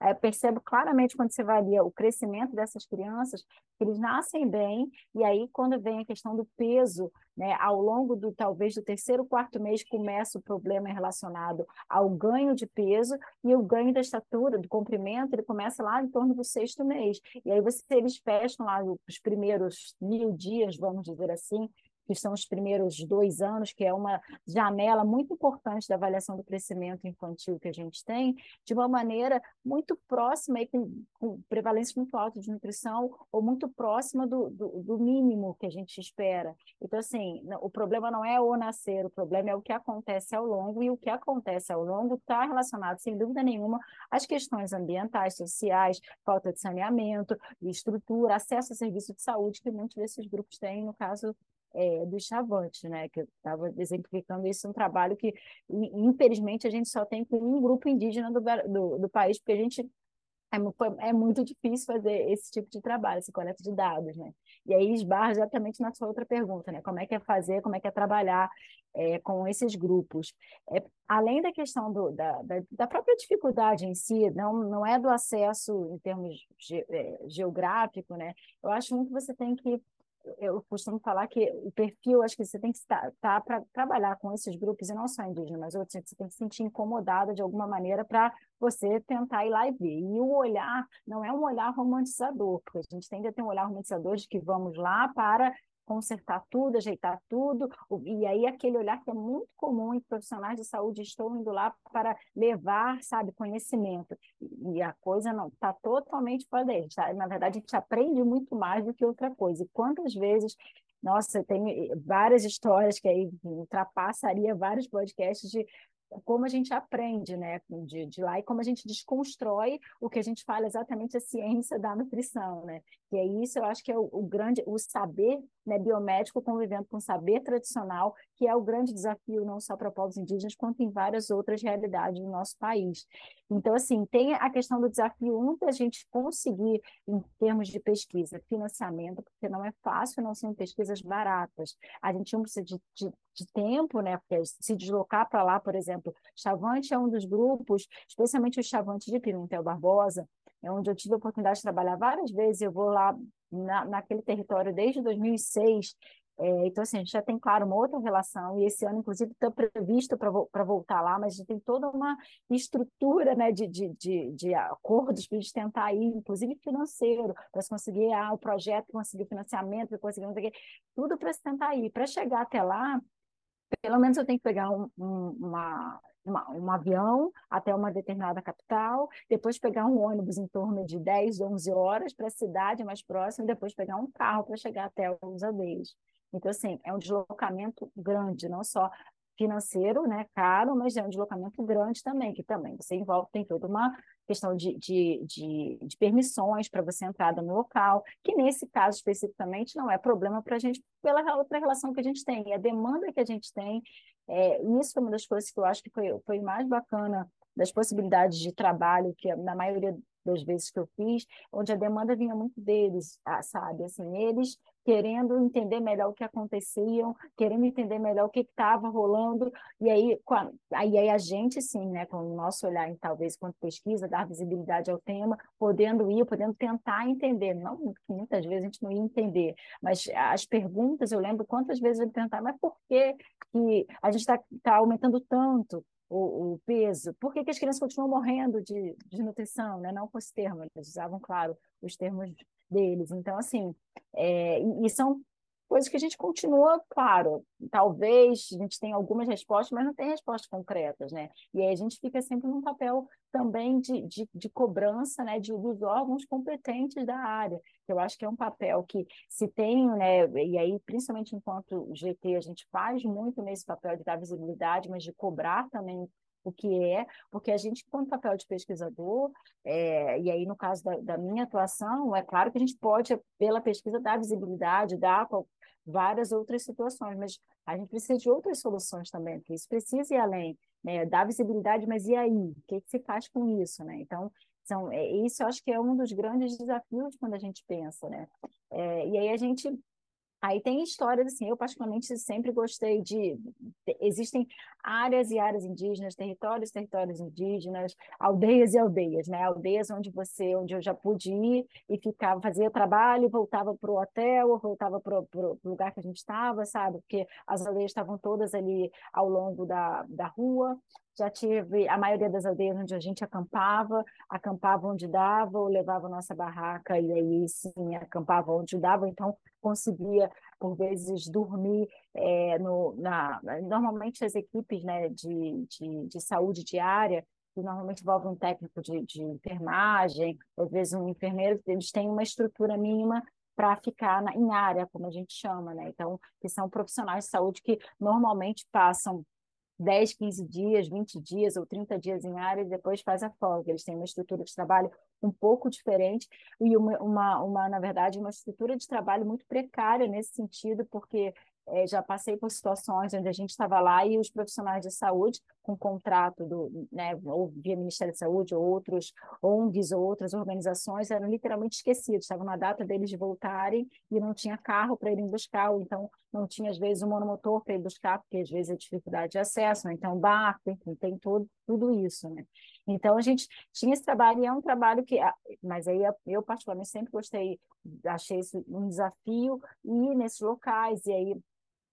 é, percebo claramente quando você varia o crescimento dessas crianças, eles nascem bem, e aí quando vem a questão do peso, né, ao longo do talvez do terceiro, quarto mês começa o problema relacionado ao ganho de peso e o ganho da estatura, do comprimento, ele começa lá em torno do sexto mês. E aí você, eles fecham lá os primeiros mil dias, vamos dizer assim, que são os primeiros dois anos, que é uma janela muito importante da avaliação do crescimento infantil que a gente tem, de uma maneira muito próxima, e com, com prevalência muito alta de nutrição, ou muito próxima do, do, do, mínimo que a gente espera. Então, assim, o problema não é o nascer, o problema é o que acontece ao longo, e o que acontece ao longo está relacionado, sem dúvida nenhuma, às questões ambientais, sociais, falta de saneamento, estrutura, acesso a serviço de saúde que muitos desses grupos têm, no caso é, do Chavante, né? Que eu estava exemplificando isso, um trabalho que, infelizmente, a gente só tem com um grupo indígena do, do, do país, porque a gente é, é, muito difícil fazer esse tipo de trabalho, esse coleta de dados, né? E aí esbarra exatamente na sua outra pergunta, né? Como é que é fazer, como é que é trabalhar é, com esses grupos? É, além da questão do, da, da, da, própria dificuldade em si, não, não é do acesso em termos ge, é, geográfico, né? Eu acho muito que você tem que eu costumo falar que o perfil, acho que você tem que estar tá, para trabalhar com esses grupos, e não só indígenas, mas outros, você tem que se sentir incomodada de alguma maneira para você tentar ir lá e ver. E o olhar não é um olhar romantizador, porque a gente tende a ter um olhar romantizador de que vamos lá para consertar tudo, ajeitar tudo, e aí aquele olhar que é muito comum em profissionais de saúde, estou indo lá para levar, sabe, conhecimento, e a coisa não está totalmente fora daí, tá? na verdade a gente aprende muito mais do que outra coisa, e quantas vezes nossa, tem várias histórias que aí ultrapassaria vários podcasts de como a gente aprende, né, de, de lá e como a gente desconstrói o que a gente fala exatamente a ciência da nutrição, né? E é isso, eu acho que é o, o grande, o saber né, biomédico convivendo com o saber tradicional, que é o grande desafio não só para povos indígenas, quanto em várias outras realidades do nosso país. Então, assim, tem a questão do desafio, um, da gente conseguir, em termos de pesquisa, financiamento, porque não é fácil, não são pesquisas baratas. A gente precisa de, de, de tempo, né? Porque se deslocar para lá, por exemplo, Chavante é um dos grupos, especialmente o Chavante de Pimentel Barbosa, é onde eu tive a oportunidade de trabalhar várias vezes. Eu vou lá na, naquele território desde 2006. É, então, assim, a gente já tem, claro, uma outra relação, e esse ano, inclusive, está previsto para voltar lá, mas a gente tem toda uma estrutura né, de, de, de, de acordos para a gente tentar ir, inclusive financeiro, para se conseguir ah, o projeto, conseguir financiamento, para conseguir tudo para se tentar ir. Para chegar até lá, pelo menos eu tenho que pegar um, um, uma, uma, um avião até uma determinada capital, depois pegar um ônibus em torno de 10, 11 horas para a cidade mais próxima, e depois pegar um carro para chegar até os aldeias. Então, assim, é um deslocamento grande, não só financeiro, né, caro, mas é um deslocamento grande também, que também você envolve, tem toda uma questão de, de, de, de permissões para você entrada no local, que nesse caso especificamente não é problema para a gente, pela outra relação que a gente tem, e a demanda que a gente tem, é, isso é uma das coisas que eu acho que foi, foi mais bacana das possibilidades de trabalho, que na maioria das vezes que eu fiz, onde a demanda vinha muito deles, ah, sabe? Assim, eles querendo entender melhor o que acontecia, querendo entender melhor o que estava rolando, e aí, a, aí, a gente, sim, né, com o nosso olhar, talvez, quanto pesquisa, dar visibilidade ao tema, podendo ir, podendo tentar entender, não muitas vezes a gente não ia entender, mas as perguntas, eu lembro quantas vezes eu perguntar, mas por que, que a gente está tá aumentando tanto? O, o, peso, por que, que, as crianças continuam morrendo de, de nutrição, né? não com esse termo, eles usavam, claro, os termos deles. Então, assim, é, e, e são coisas que a gente continua, claro, talvez a gente tenha algumas respostas, mas não tem respostas concretas, né? E aí a gente fica sempre num papel também de, de, de cobrança, né, de, dos órgãos competentes da área, que eu acho que é um papel que se tem, né, e aí principalmente enquanto GT a gente faz muito nesse papel de dar visibilidade, mas de cobrar também o que é, porque a gente, quando papel de pesquisador, é, e aí no caso da, da, minha atuação, é claro que a gente pode, pela pesquisa, dar visibilidade, dar várias outras situações, mas a gente precisa de outras soluções também, porque isso precisa ir além, né? dar visibilidade, mas e aí? O que, que se faz com isso? Né? Então, São, é, isso eu acho que é um dos grandes desafios quando a gente pensa, né? É, e aí a gente Aí tem histórias assim, eu particularmente sempre gostei de existem áreas e áreas indígenas, territórios, territórios indígenas, aldeias e aldeias, né? Aldeias onde você, onde eu já pude ir e ficava, fazia trabalho, voltava para o hotel, voltava para o lugar que a gente estava, sabe? Porque as aldeias estavam todas ali ao longo da, da rua já tive a maioria das aldeias onde a gente acampava, acampava onde dava, ou levava nossa barraca e aí sim acampava onde dava, então conseguia por vezes dormir é, no, na normalmente as equipes né, de, de, de saúde diária que normalmente envolve um técnico de, de enfermagem, às vezes um enfermeiro, eles têm uma estrutura mínima para ficar na, em área, como a gente chama, né? Então, que são profissionais de saúde que normalmente passam 10, 15 dias, 20 dias ou 30 dias em área e depois faz a folga. Eles têm uma estrutura de trabalho um pouco diferente e uma, uma, uma na verdade, uma estrutura de trabalho muito precária nesse sentido, porque é, já passei por situações onde a gente estava lá e os profissionais de saúde, com contrato do, né, ou via Ministério da Saúde, ou outros ONGs ou outras organizações, eram literalmente esquecidos. Estava na data deles de voltarem e não tinha carro para irem buscar, ou então não tinha, às vezes, um monomotor para ir buscar, porque às vezes é dificuldade de acesso, ou então barco, enfim, tem tudo, tudo isso. Né? Então, a gente tinha esse trabalho, e é um trabalho que, mas aí eu particularmente sempre gostei, achei isso um desafio ir nesses locais, e aí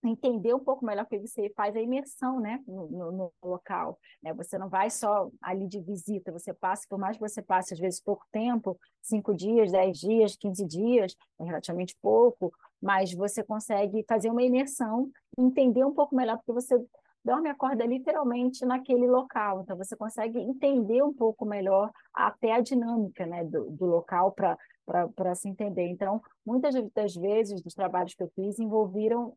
entender um pouco melhor o que você faz a imersão né, no, no, no, local. Né? Você não vai só ali de visita, você passa, por mais que você passe, às vezes, pouco tempo, cinco dias, dez dias, quinze dias, é relativamente pouco, mas você consegue fazer uma imersão, entender um pouco melhor, porque você dorme e acorda literalmente naquele local. Então, você consegue entender um pouco melhor até a dinâmica né, do, do local para para se entender. Então, muitas das vezes, dos trabalhos que eu fiz, envolviam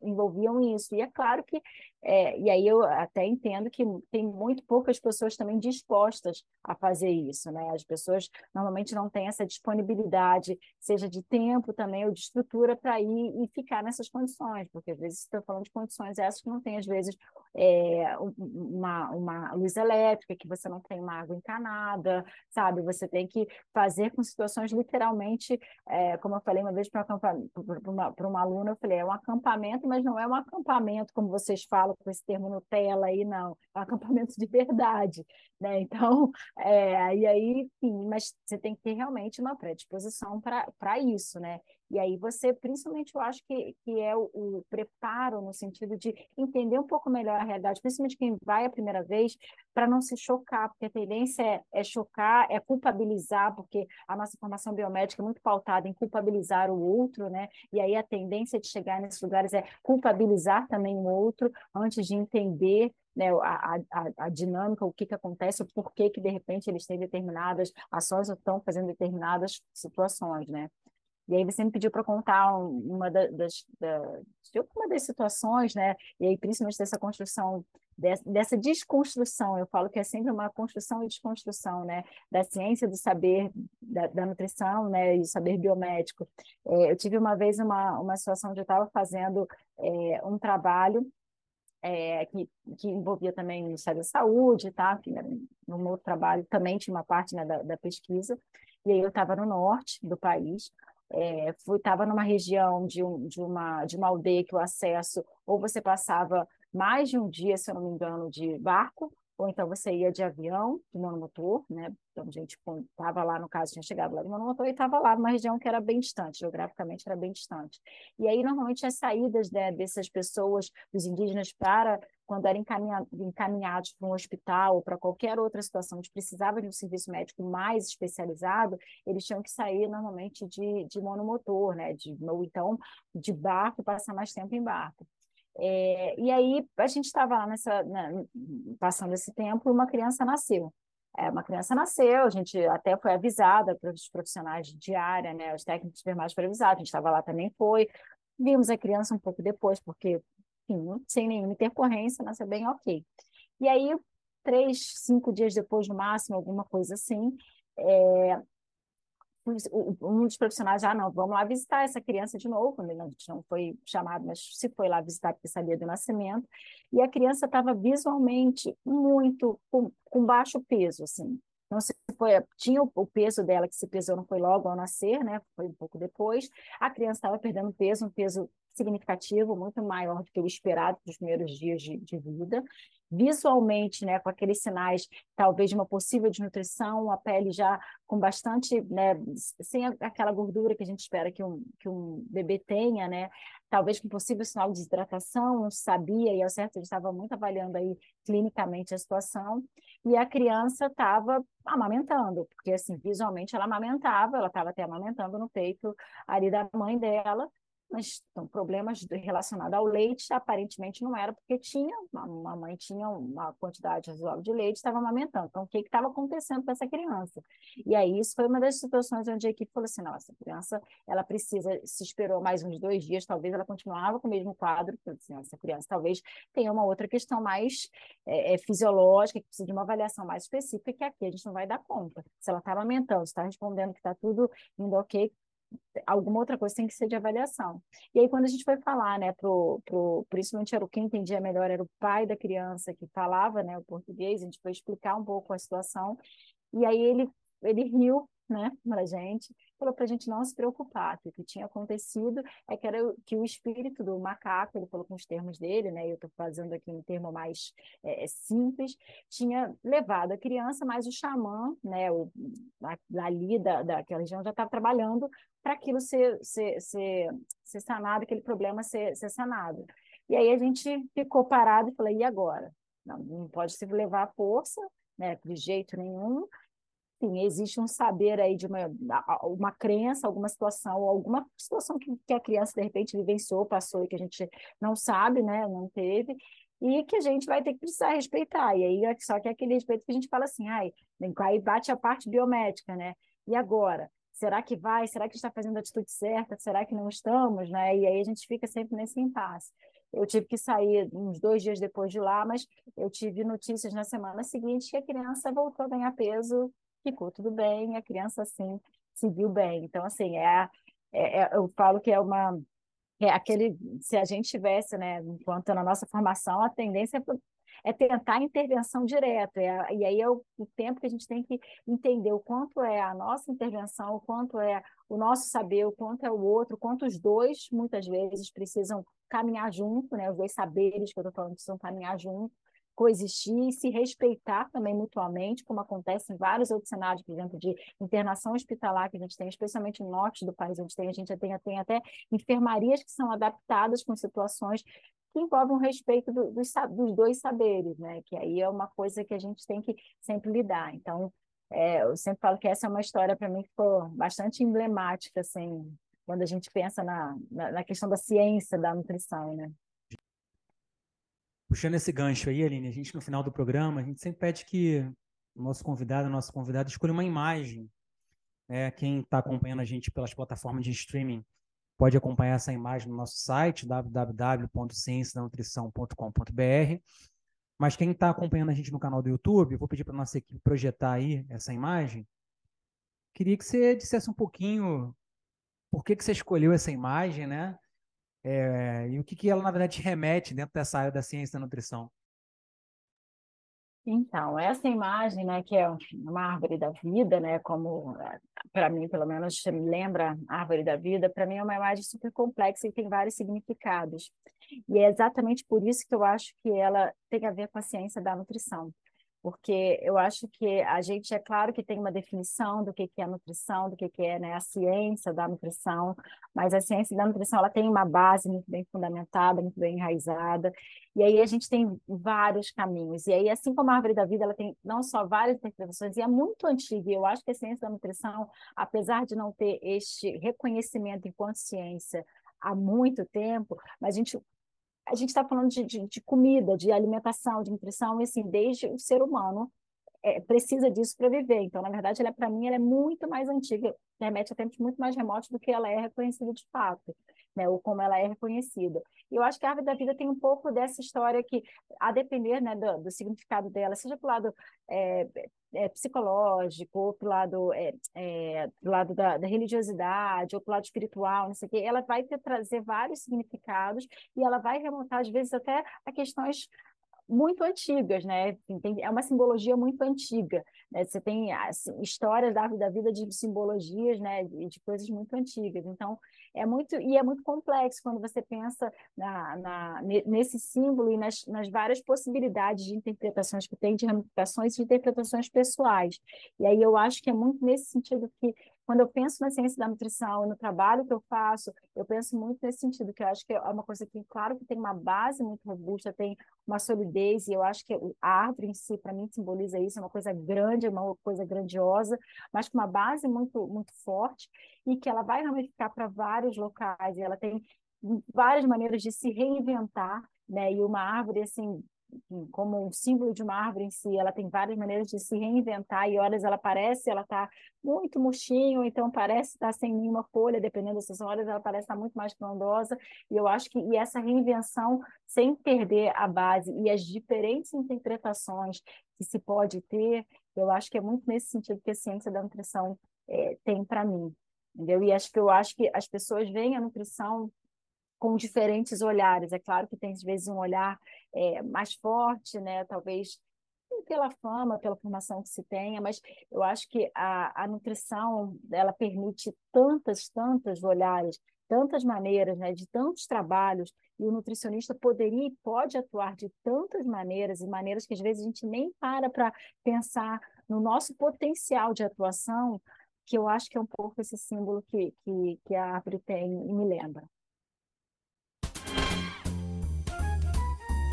isso. E é claro que, é, e aí eu até entendo que tem muito poucas pessoas também dispostas a fazer isso, né? As pessoas normalmente não têm essa disponibilidade, seja de tempo também ou de estrutura para ir e ficar nessas condições, porque às vezes estou falando de condições essas que não tem, às vezes, é, uma, uma luz elétrica, que você não tem uma água encanada, sabe? Você tem que fazer com situações literalmente é, como eu falei uma vez para uma, uma aluna, eu falei, é um acampamento, mas não é um acampamento, como vocês falam com esse termo Nutella aí, não. É um acampamento de verdade, né? Então, é, e aí, enfim, mas você tem que ter realmente uma predisposição para isso, né? E aí você, principalmente, eu acho que, que é o, o, preparo no sentido de entender um pouco melhor a realidade, principalmente quem vai a primeira vez, para não se chocar, porque a tendência é, é, chocar, é culpabilizar, porque a nossa formação biomédica é muito pautada em culpabilizar o outro, né? E aí a tendência de chegar nesses lugares é culpabilizar também o outro, antes de entender né, a, a, a, dinâmica, o que, que acontece, o porquê que, de repente, eles têm determinadas ações ou estão fazendo determinadas situações, né? E aí você me pediu para contar uma das, da, de uma das situações, né? E aí principalmente dessa construção, dessa desconstrução, eu falo que é sempre uma construção e desconstrução, né? Da ciência do saber, da, da nutrição, né? E saber biomédico. É, eu tive uma vez uma, uma situação onde eu estava fazendo é, um trabalho é, que, que envolvia também o Ministério da Saúde, tá? Enfim, no meu trabalho também tinha uma parte né, da, da pesquisa, e aí eu estava no norte do país, é, estava numa região de, um, de, uma, de uma aldeia que o acesso, ou você passava mais de um dia, se eu não me engano, de barco, ou então você ia de avião, de monomotor, né? Então, a gente estava lá, no caso, tinha chegado lá de monomotor e estava lá numa região que era bem distante, geograficamente era bem distante. E aí, normalmente, as saídas né, dessas pessoas, dos indígenas, para quando eram encaminhados para um hospital ou para qualquer outra situação onde precisava de um serviço médico mais especializado, eles tinham que sair normalmente de, de monomotor, né? De, ou então de barco, passar mais tempo em barco. É, e aí a gente estava lá nessa, né, passando esse tempo, e uma criança nasceu. É, uma criança nasceu, a gente até foi avisada para os profissionais de área, né, os técnicos de enfermagem foram avisados, a gente estava lá também foi. Vimos a criança um pouco depois, porque, sem nenhuma intercorrência, nasceu bem ok. E aí, três, cinco dias depois, no máximo, alguma coisa assim, é, um dos profissionais já, ah, não, vamos lá visitar essa criança de novo, a gente não foi chamado, mas se foi lá visitar porque sabia do nascimento, e a criança estava visualmente muito, com, com, baixo peso, assim, não se foi, tinha o, peso dela que se pesou não foi logo ao nascer, né? Foi um pouco depois. A criança estava perdendo peso, um peso significativo, muito maior do que o esperado nos primeiros dias de, de vida. Visualmente, né, com aqueles sinais, talvez de uma possível desnutrição, a pele já com bastante, né, sem aquela gordura que a gente espera que um, que um bebê tenha, né, talvez com possível sinal de desidratação, não sabia, e ao certo ele estava muito avaliando aí clinicamente a situação, e a criança estava amamentando, porque assim, visualmente ela amamentava, ela estava até amamentando no peito ali da mãe dela, mas então, problemas relacionados ao leite aparentemente não era porque tinha, uma mãe tinha uma quantidade razoável de leite, estava amamentando. Então, o que estava acontecendo com essa criança? E aí, isso foi uma das situações onde a equipe falou assim: nossa, a criança, ela precisa, se esperou mais uns dois dias, talvez ela continuava com o mesmo quadro, assim, essa criança talvez tenha uma outra questão mais é, é, fisiológica, que precisa de uma avaliação mais específica, que aqui a gente não vai dar conta. Se ela está amamentando, está respondendo que está tudo indo ok, alguma outra coisa tem que ser de avaliação. E aí, quando a gente foi falar, né, pro, pro, principalmente era o que entendia melhor, era o pai da criança que falava, né, o português, a gente foi explicar um pouco a situação, e aí ele, ele riu, né, pra gente, falou para a gente não se preocupar, que o que tinha acontecido é que era que o espírito do macaco, ele falou com os termos dele, né, eu estou fazendo aqui um termo mais é, simples, tinha levado a criança, mas o xamã, né, o, ali da, daquela região já estava trabalhando para aquilo ser, ser, ser, ser sanado, aquele problema ser, ser sanado. E aí a gente ficou parado e falou, e agora? Não, não pode se levar à força, né, de jeito nenhum, Sim, existe um saber aí de uma, uma crença, alguma situação, alguma situação que, que a criança de repente vivenciou, passou e que a gente não sabe, né, não teve, e que a gente vai ter que precisar respeitar. E aí, só que é aquele respeito que a gente fala assim, ai, aí bate a parte biomédica, né? E agora? Será que vai? Será que está fazendo a atitude certa? Será que não estamos, né? E aí a gente fica sempre nesse impasse. Eu tive que sair uns dois dias depois de lá, mas eu tive notícias na semana seguinte que a criança voltou a ganhar peso ficou tudo bem, a criança, assim, seguiu bem. Então, assim, é, é, é eu falo que é uma... É aquele, se a gente tivesse, né, enquanto na nossa formação, a tendência é, tentar intervenção direta, é, e aí é o, o, tempo que a gente tem que entender o quanto é a nossa intervenção, o quanto é o nosso saber, o quanto é o outro, o quanto os dois, muitas vezes, precisam caminhar junto, né, os dois saberes que eu estou falando precisam caminhar junto, coexistir e se respeitar também mutuamente, como acontece em vários outros cenários, por exemplo, de internação hospitalar que a gente tem, especialmente no norte do país, onde tem, a gente tem, tem até enfermarias que são adaptadas com situações que envolvem o respeito do, dos, dos dois saberes, né? Que aí é uma coisa que a gente tem que sempre lidar. Então, é, eu sempre falo que essa é uma história para mim que ficou bastante emblemática, assim, quando a gente pensa na, na, na questão da ciência da nutrição, né? Puxando esse gancho aí, Aline, a gente no final do programa, a gente sempre pede que o nosso convidado, a nossa convidada, escolha uma imagem. Né? Quem está acompanhando a gente pelas plataformas de streaming pode acompanhar essa imagem no nosso site, www.ciencianutrição.com.br. Mas quem está acompanhando a gente no canal do YouTube, vou pedir para nossa equipe projetar aí essa imagem. Queria que você dissesse um pouquinho por que, que você escolheu essa imagem, né? É, e o que, que ela, na verdade, remete dentro dessa área da ciência da nutrição? Então, essa imagem, né, que é uma árvore da vida, né, como para mim, pelo menos, me lembra a árvore da vida, para mim é uma imagem super complexa e tem vários significados. E é exatamente por isso que eu acho que ela tem a ver com a ciência da nutrição porque eu acho que a gente, é claro que tem uma definição do que, que é nutrição, do que, que é né, a ciência da nutrição, mas a ciência da nutrição ela tem uma base muito bem fundamentada, muito bem enraizada, e aí a gente tem vários caminhos, e aí assim como a árvore da vida, ela tem não só várias interpretações, e é muito antiga, e eu acho que a ciência da nutrição, apesar de não ter este reconhecimento enquanto ciência há muito tempo, mas a gente a gente está falando de, de, de, comida, de alimentação, de nutrição, e assim, desde o ser humano é, precisa disso para viver. Então, na verdade, ela, para mim, ela é muito mais antiga, remete a tempos muito mais remotos do que ela é reconhecida de fato, né? ou como ela é reconhecida. E eu acho que a árvore da vida tem um pouco dessa história que, a depender né, do, do significado dela, seja para o lado é, é, psicológico, ou para o lado, é, é, lado da, da, religiosidade, ou para o lado espiritual, não sei o quê, ela vai ter, trazer vários significados e ela vai remontar, às vezes, até a questões muito antigas, né? Tem, é uma simbologia muito antiga. né? você tem assim, histórias da, da vida de simbologias, né? De, de, coisas muito antigas. Então, é muito, e é muito complexo quando você pensa na, na nesse símbolo e nas, nas várias possibilidades de interpretações que tem, de ramificações e de interpretações pessoais. E aí eu acho que é muito nesse sentido que quando eu penso na ciência da nutrição e no trabalho que eu faço, eu penso muito nesse sentido, que eu acho que é uma coisa que, claro, que tem uma base muito robusta, tem uma solidez, e eu acho que a árvore em si, para mim, simboliza isso, é uma coisa grande, é uma coisa grandiosa, mas com uma base muito, muito forte, e que ela vai ramificar para vários locais, e ela tem várias maneiras de se reinventar, né? E uma árvore, assim, como um símbolo de uma árvore em si, ela tem várias maneiras de se reinventar, e horas ela parece, ela está muito murchinho, então parece estar tá sem nenhuma folha, dependendo dessas horas, ela parece estar tá muito mais frondosa, e eu acho que e essa reinvenção, sem perder a base, e as diferentes interpretações que se pode ter, eu acho que é muito nesse sentido que a ciência da nutrição é, tem para mim, entendeu? E acho que eu acho que as pessoas veem a nutrição com diferentes olhares. É claro que tem, às vezes, um olhar é, mais forte, né? talvez pela fama, pela formação que se tenha, mas eu acho que a, a nutrição ela permite tantas, tantos olhares, tantas maneiras, né, de tantos trabalhos, e o nutricionista poderia e pode atuar de tantas maneiras, e maneiras que às vezes a gente nem para para pensar no nosso potencial de atuação, que eu acho que é um pouco esse símbolo que, que, que a árvore tem e me lembra.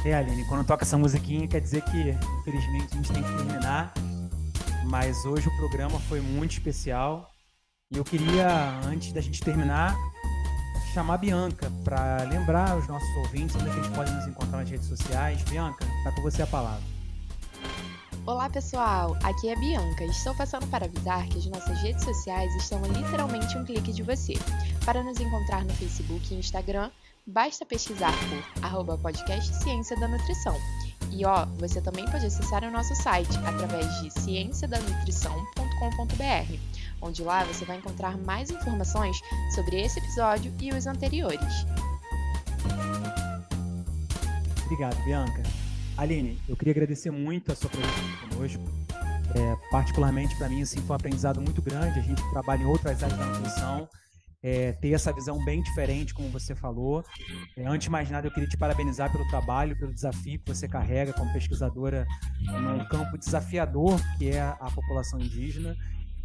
É, Aline, quando toca essa musiquinha, quer dizer que, infelizmente, a gente tem que terminar. Mas hoje o programa foi muito especial. E eu queria, antes da gente terminar, chamar a Bianca para lembrar os nossos ouvintes onde é que eles podem nos encontrar nas redes sociais. Bianca, está com você a palavra. Olá pessoal, aqui é a Bianca. Estou passando para avisar que as nossas redes sociais estão a literalmente um clique de você. Para nos encontrar no Facebook e Instagram, Basta pesquisar por arroba podcast Ciência da Nutrição. E ó, você também pode acessar o nosso site através de cienciadanutrição.com.br, onde lá você vai encontrar mais informações sobre esse episódio e os anteriores. Obrigado, Bianca. Aline, eu queria agradecer muito a sua presença conosco. É, particularmente para mim, assim, foi um aprendizado muito grande. A gente trabalha em outras áreas da nutrição é, ter essa visão bem diferente, como você falou. É, antes de mais nada, eu queria te parabenizar pelo trabalho, pelo desafio que você carrega como pesquisadora num campo desafiador que é a população indígena.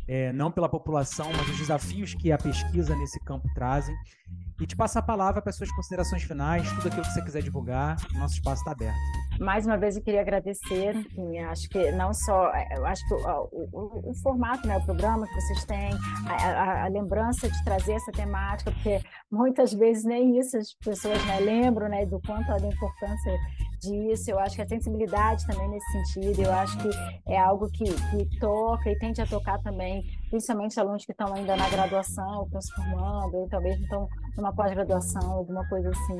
É, não pela população, mas os desafios que a pesquisa nesse campo trazem. E te passar a palavra para suas considerações finais, tudo aquilo que você quiser divulgar, nosso espaço está aberto. Mais uma vez eu queria agradecer, enfim, acho que não só, eu acho que o, o, o formato, né, o programa que vocês têm, a, a, a, lembrança de trazer essa temática, porque muitas vezes nem isso as pessoas né, lembram, né, do quanto da importância disso, eu acho que a sensibilidade também nesse sentido, eu acho que é algo que, que toca e tende a tocar também, principalmente alunos que estão ainda na graduação, estão se formando, ou talvez estão numa pós-graduação, alguma coisa assim.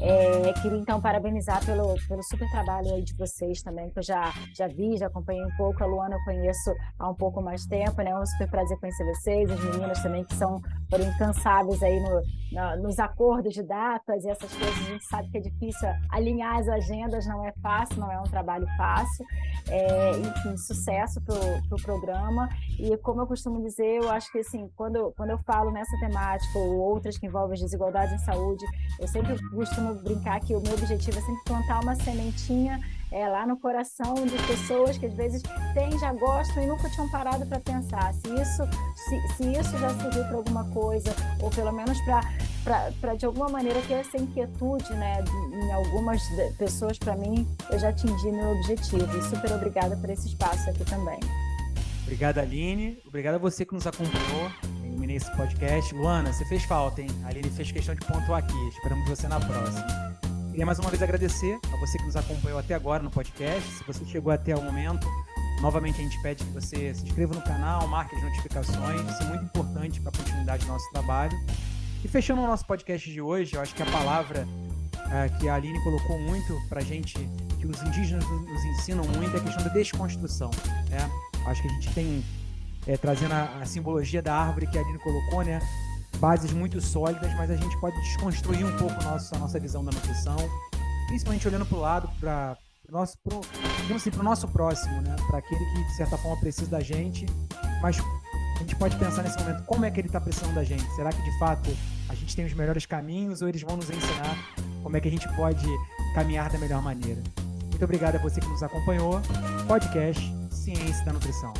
É, queria então parabenizar pelo, pelo super trabalho aí de vocês também, que eu já, já vi, já acompanhei um pouco. A Luana eu conheço há um pouco mais tempo, né? É um super prazer conhecer vocês, as meninas também que são foram incansáveis aí no, no, nos acordos de datas e essas coisas. A gente sabe que é difícil alinhar as agendas, não é fácil, não é um trabalho fácil. É, enfim, sucesso para o pro programa. E como eu costumo dizer, eu acho que assim, quando, quando eu falo nessa temática ou outras que envolvem as desigualdades em saúde, eu sempre costumo brincar que o meu objetivo é sempre plantar uma sementinha é, lá no coração de pessoas que às vezes têm, já gostam e nunca tinham parado para pensar se isso, se, se isso já serviu para alguma coisa, ou pelo menos para de alguma maneira ter essa inquietude né, em algumas pessoas, para mim, eu já atingi meu objetivo. E super obrigada por esse espaço aqui também. Obrigado, Aline. Obrigado a você que nos acompanhou nesse podcast. Luana, você fez falta, hein? A Aline fez questão de pontuar aqui. Esperamos você na próxima. Queria mais uma vez agradecer a você que nos acompanhou até agora no podcast. Se você chegou até o momento, novamente a gente pede que você se inscreva no canal, marque as notificações. Isso é muito importante para a continuidade do nosso trabalho. E fechando o nosso podcast de hoje, eu acho que a palavra uh, que a Aline colocou muito para gente, que os indígenas nos ensinam muito, é a questão da desconstrução. Né? Acho que a gente tem, é, trazendo a, a simbologia da árvore que a Aline colocou, né? bases muito sólidas, mas a gente pode desconstruir um pouco nossa, a nossa visão da nutrição, principalmente olhando para o lado, para nosso, pro, assim, pro nosso próximo, né? Para aquele que, de certa forma, precisa da gente, mas a gente pode pensar nesse momento, como é que ele está precisando da gente? Será que, de fato, a gente tem os melhores caminhos ou eles vão nos ensinar como é que a gente pode caminhar da melhor maneira? Muito obrigado a você que nos acompanhou. Podcast Ciência da Nutrição.